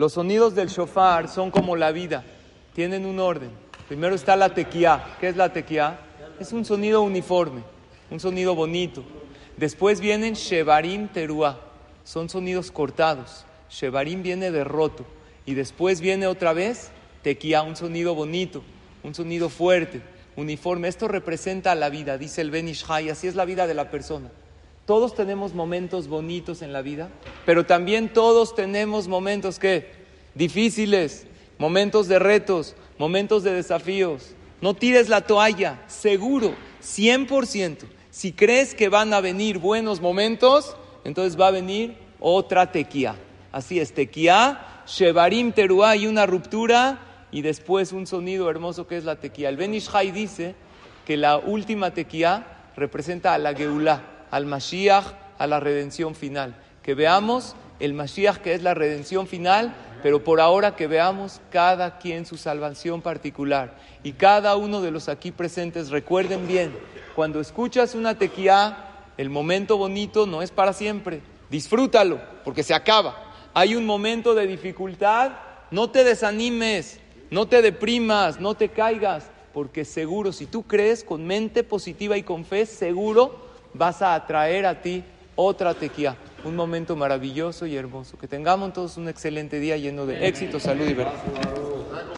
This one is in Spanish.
Los sonidos del shofar son como la vida, tienen un orden. Primero está la tequía. ¿Qué es la tequía? Es un sonido uniforme, un sonido bonito. Después vienen shevarim teruá, son sonidos cortados. Shevarim viene de roto. Y después viene otra vez tequía, un sonido bonito, un sonido fuerte, uniforme. Esto representa la vida, dice el Ben Ishai, así es la vida de la persona. Todos tenemos momentos bonitos en la vida, pero también todos tenemos momentos que difíciles, momentos de retos, momentos de desafíos. No tires la toalla, seguro, 100%. Si crees que van a venir buenos momentos, entonces va a venir otra tequía. Así es, tequía, shevarim teruá y una ruptura y después un sonido hermoso que es la tequía. El Ben Ishai dice que la última tequía representa a la Geulá, al Mashiach, a la redención final. Que veamos el Mashiach que es la redención final, pero por ahora que veamos cada quien su salvación particular. Y cada uno de los aquí presentes recuerden bien, cuando escuchas una tequía, el momento bonito no es para siempre. Disfrútalo, porque se acaba. Hay un momento de dificultad, no te desanimes, no te deprimas, no te caigas, porque seguro, si tú crees con mente positiva y con fe, seguro vas a atraer a ti otra tequía. Un momento maravilloso y hermoso. Que tengamos todos un excelente día lleno de éxito, salud y verdad.